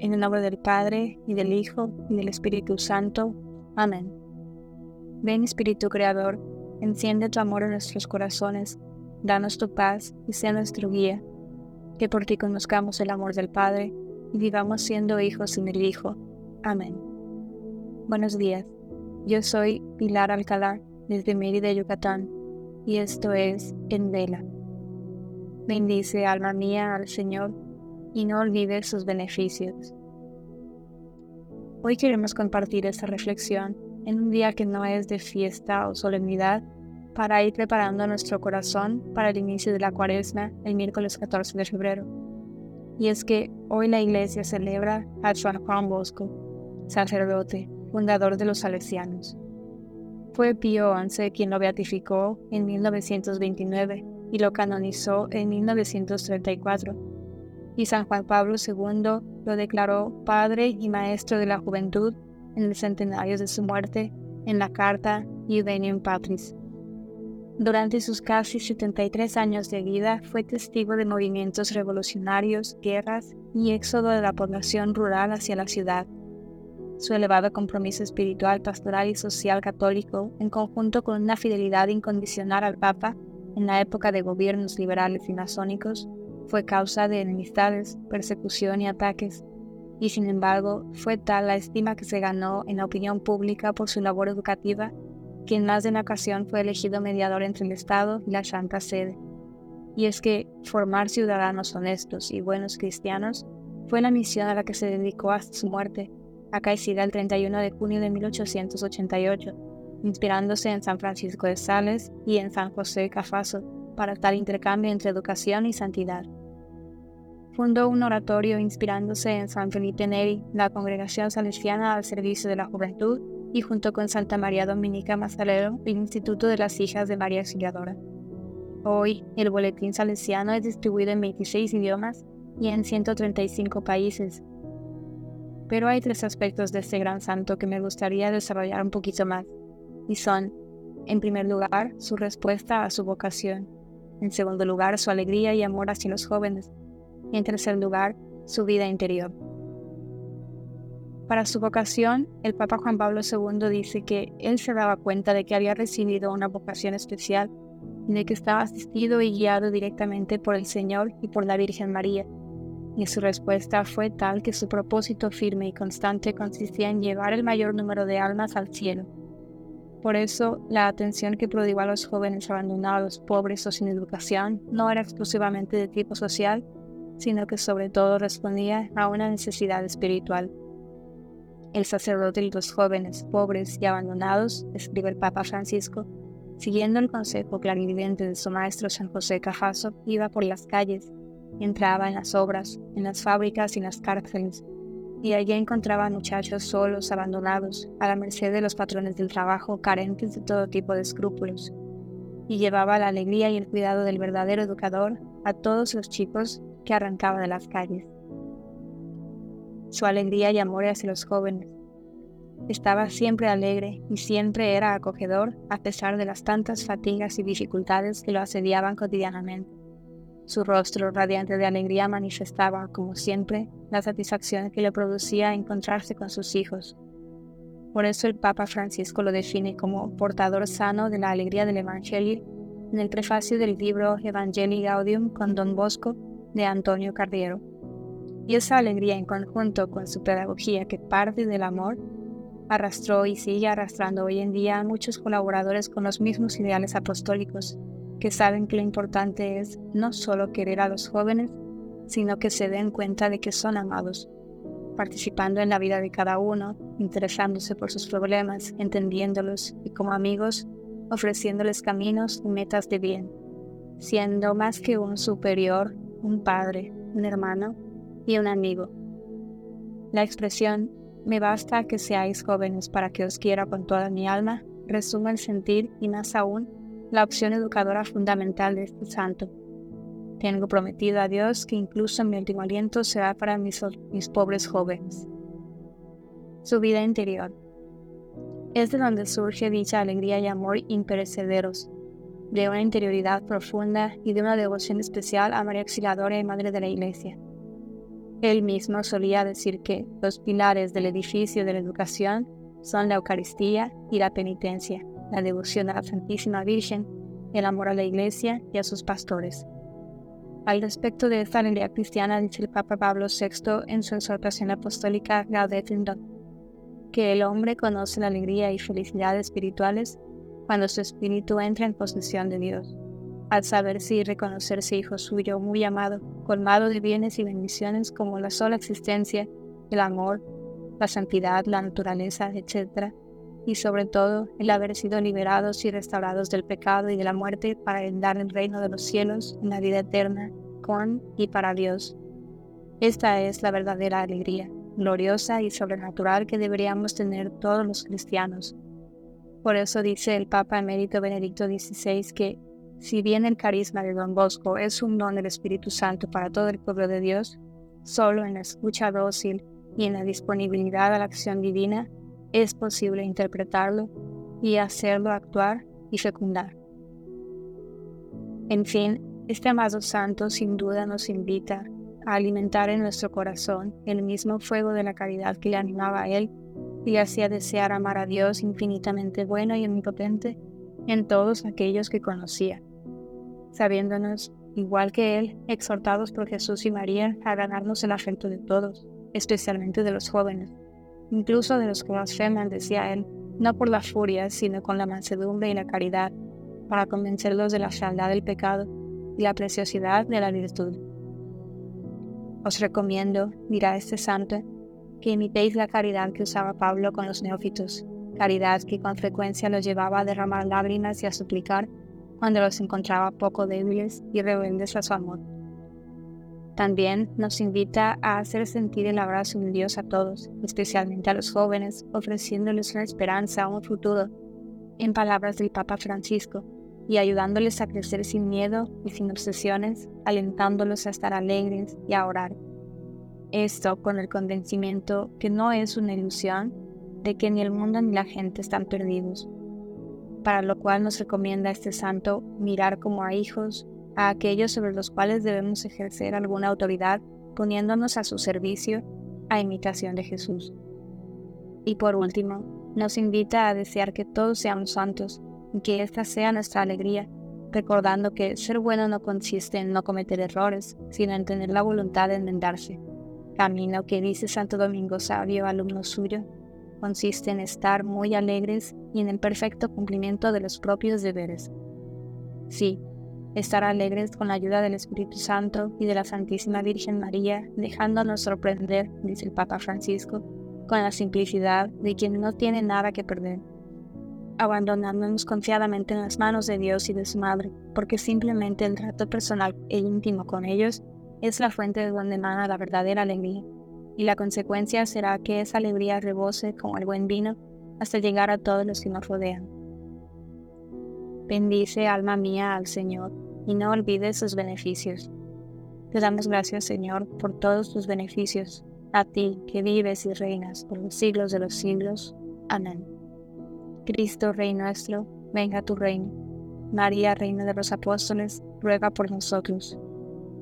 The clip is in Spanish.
En el nombre del Padre, y del Hijo, y del Espíritu Santo. Amén. Ven Espíritu Creador, enciende tu amor en nuestros corazones, danos tu paz y sea nuestro guía, que por ti conozcamos el amor del Padre y vivamos siendo hijos en el Hijo. Amén. Buenos días, yo soy Pilar Alcalá desde Mérida, Yucatán, y esto es En Vela. Bendice alma mía al Señor y no olvides sus beneficios. Hoy queremos compartir esta reflexión en un día que no es de fiesta o solemnidad para ir preparando nuestro corazón para el inicio de la cuaresma el miércoles 14 de febrero. Y es que hoy la iglesia celebra a San Juan Bosco, sacerdote, fundador de los salesianos. Fue Pío XI quien lo beatificó en 1929 y lo canonizó en 1934 y San Juan Pablo II lo declaró Padre y Maestro de la Juventud en el centenario de su muerte en la carta Iudenium Patris. Durante sus casi 73 años de vida fue testigo de movimientos revolucionarios, guerras y éxodo de la población rural hacia la ciudad. Su elevado compromiso espiritual, pastoral y social católico, en conjunto con una fidelidad incondicional al Papa en la época de gobiernos liberales y masónicos, fue causa de enemistades, persecución y ataques, y sin embargo fue tal la estima que se ganó en la opinión pública por su labor educativa que en más de una ocasión fue elegido mediador entre el Estado y la Santa Sede. Y es que formar ciudadanos honestos y buenos cristianos fue la misión a la que se dedicó hasta su muerte, acaecida el 31 de junio de 1888, inspirándose en San Francisco de Sales y en San José de Cafaso para tal intercambio entre educación y santidad fundó un oratorio inspirándose en San Felipe Neri, la congregación salesiana al servicio de la juventud, y junto con Santa María Dominica Mazalero, el Instituto de las Hijas de María Auxiliadora. Hoy, el boletín salesiano es distribuido en 26 idiomas y en 135 países. Pero hay tres aspectos de este gran santo que me gustaría desarrollar un poquito más, y son, en primer lugar, su respuesta a su vocación, en segundo lugar, su alegría y amor hacia los jóvenes, y en tercer lugar, su vida interior. Para su vocación, el Papa Juan Pablo II dice que él se daba cuenta de que había recibido una vocación especial de que estaba asistido y guiado directamente por el Señor y por la Virgen María. Y su respuesta fue tal que su propósito firme y constante consistía en llevar el mayor número de almas al cielo. Por eso, la atención que prodigó a los jóvenes abandonados, pobres o sin educación no era exclusivamente de tipo social, sino que sobre todo respondía a una necesidad espiritual. El sacerdote y los jóvenes pobres y abandonados, escribe el Papa Francisco, siguiendo el consejo clarividente de su maestro San José Cajaso, iba por las calles, entraba en las obras, en las fábricas y en las cárceles, y allí encontraba muchachos solos, abandonados, a la merced de los patrones del trabajo, carentes de todo tipo de escrúpulos, y llevaba la alegría y el cuidado del verdadero educador a todos los chicos que arrancaba de las calles. Su alegría y amor hacia los jóvenes. Estaba siempre alegre y siempre era acogedor a pesar de las tantas fatigas y dificultades que lo asediaban cotidianamente. Su rostro radiante de alegría manifestaba, como siempre, la satisfacción que le producía encontrarse con sus hijos. Por eso el Papa Francisco lo define como portador sano de la alegría del Evangelio en el prefacio del libro Evangelii Gaudium con Don Bosco de Antonio Cardiero. Y esa alegría en conjunto con su pedagogía que parte del amor, arrastró y sigue arrastrando hoy en día a muchos colaboradores con los mismos ideales apostólicos, que saben que lo importante es no solo querer a los jóvenes, sino que se den cuenta de que son amados, participando en la vida de cada uno, interesándose por sus problemas, entendiéndolos y como amigos, ofreciéndoles caminos y metas de bien, siendo más que un superior un padre, un hermano y un amigo. La expresión me basta que seáis jóvenes para que os quiera con toda mi alma resume el sentir y más aún la opción educadora fundamental de este santo. Tengo prometido a Dios que incluso mi último aliento será para mis, mis pobres jóvenes. Su vida interior. Es de donde surge dicha alegría y amor imperecederos, de una interioridad profunda y de una devoción especial a María Auxiliadora y Madre de la Iglesia. Él mismo solía decir que los pilares del edificio de la educación son la Eucaristía y la penitencia, la devoción a la Santísima Virgen, el amor a la Iglesia y a sus pastores. Al respecto de esta alegría cristiana, dice el Papa Pablo VI en su exhortación apostólica Gaudete que el hombre conoce la alegría y felicidad espirituales cuando su espíritu entra en posesión de Dios, al saberse y reconocerse hijo suyo muy amado, colmado de bienes y bendiciones como la sola existencia, el amor, la santidad, la naturaleza, etc., y sobre todo el haber sido liberados y restaurados del pecado y de la muerte para heredar el reino de los cielos en la vida eterna con y para Dios. Esta es la verdadera alegría, gloriosa y sobrenatural que deberíamos tener todos los cristianos. Por eso dice el Papa emérito Benedicto XVI que, si bien el carisma de Don Bosco es un don del Espíritu Santo para todo el pueblo de Dios, solo en la escucha dócil y en la disponibilidad a la acción divina es posible interpretarlo y hacerlo actuar y fecundar. En fin, este amado santo sin duda nos invita a alimentar en nuestro corazón el mismo fuego de la caridad que le animaba a él y hacía desear amar a Dios infinitamente bueno y omnipotente en todos aquellos que conocía, sabiéndonos, igual que él, exhortados por Jesús y María a ganarnos el afecto de todos, especialmente de los jóvenes incluso de los que blasfeman, decía él, no por la furia, sino con la mansedumbre y la caridad, para convencerlos de la fealdad del pecado y la preciosidad de la virtud. Os recomiendo, dirá este santo, que imitéis la caridad que usaba Pablo con los neófitos, caridad que con frecuencia los llevaba a derramar lágrimas y a suplicar cuando los encontraba poco débiles y rebeldes a su amor. También nos invita a hacer sentir el abrazo de Dios a todos, especialmente a los jóvenes, ofreciéndoles una esperanza, un futuro, en palabras del Papa Francisco, y ayudándoles a crecer sin miedo y sin obsesiones, alentándolos a estar alegres y a orar. Esto con el convencimiento que no es una ilusión de que ni el mundo ni la gente están perdidos, para lo cual nos recomienda este santo mirar como a hijos a aquellos sobre los cuales debemos ejercer alguna autoridad poniéndonos a su servicio a imitación de Jesús. Y por último, nos invita a desear que todos seamos santos y que esta sea nuestra alegría, recordando que ser bueno no consiste en no cometer errores, sino en tener la voluntad de enmendarse. Camino que dice Santo Domingo Sabio, alumno suyo, consiste en estar muy alegres y en el perfecto cumplimiento de los propios deberes. Sí, estar alegres con la ayuda del Espíritu Santo y de la Santísima Virgen María, dejándonos sorprender, dice el Papa Francisco, con la simplicidad de quien no tiene nada que perder, abandonándonos confiadamente en las manos de Dios y de su Madre, porque simplemente el trato personal e íntimo con ellos es la fuente de donde emana la verdadera alegría, y la consecuencia será que esa alegría rebose como el buen vino hasta llegar a todos los que nos rodean. Bendice, alma mía, al Señor, y no olvides sus beneficios. Te damos gracias, Señor, por todos tus beneficios, a ti que vives y reinas por los siglos de los siglos. Amén. Cristo, Rey nuestro, venga tu reino. María, Reina de los Apóstoles, ruega por nosotros.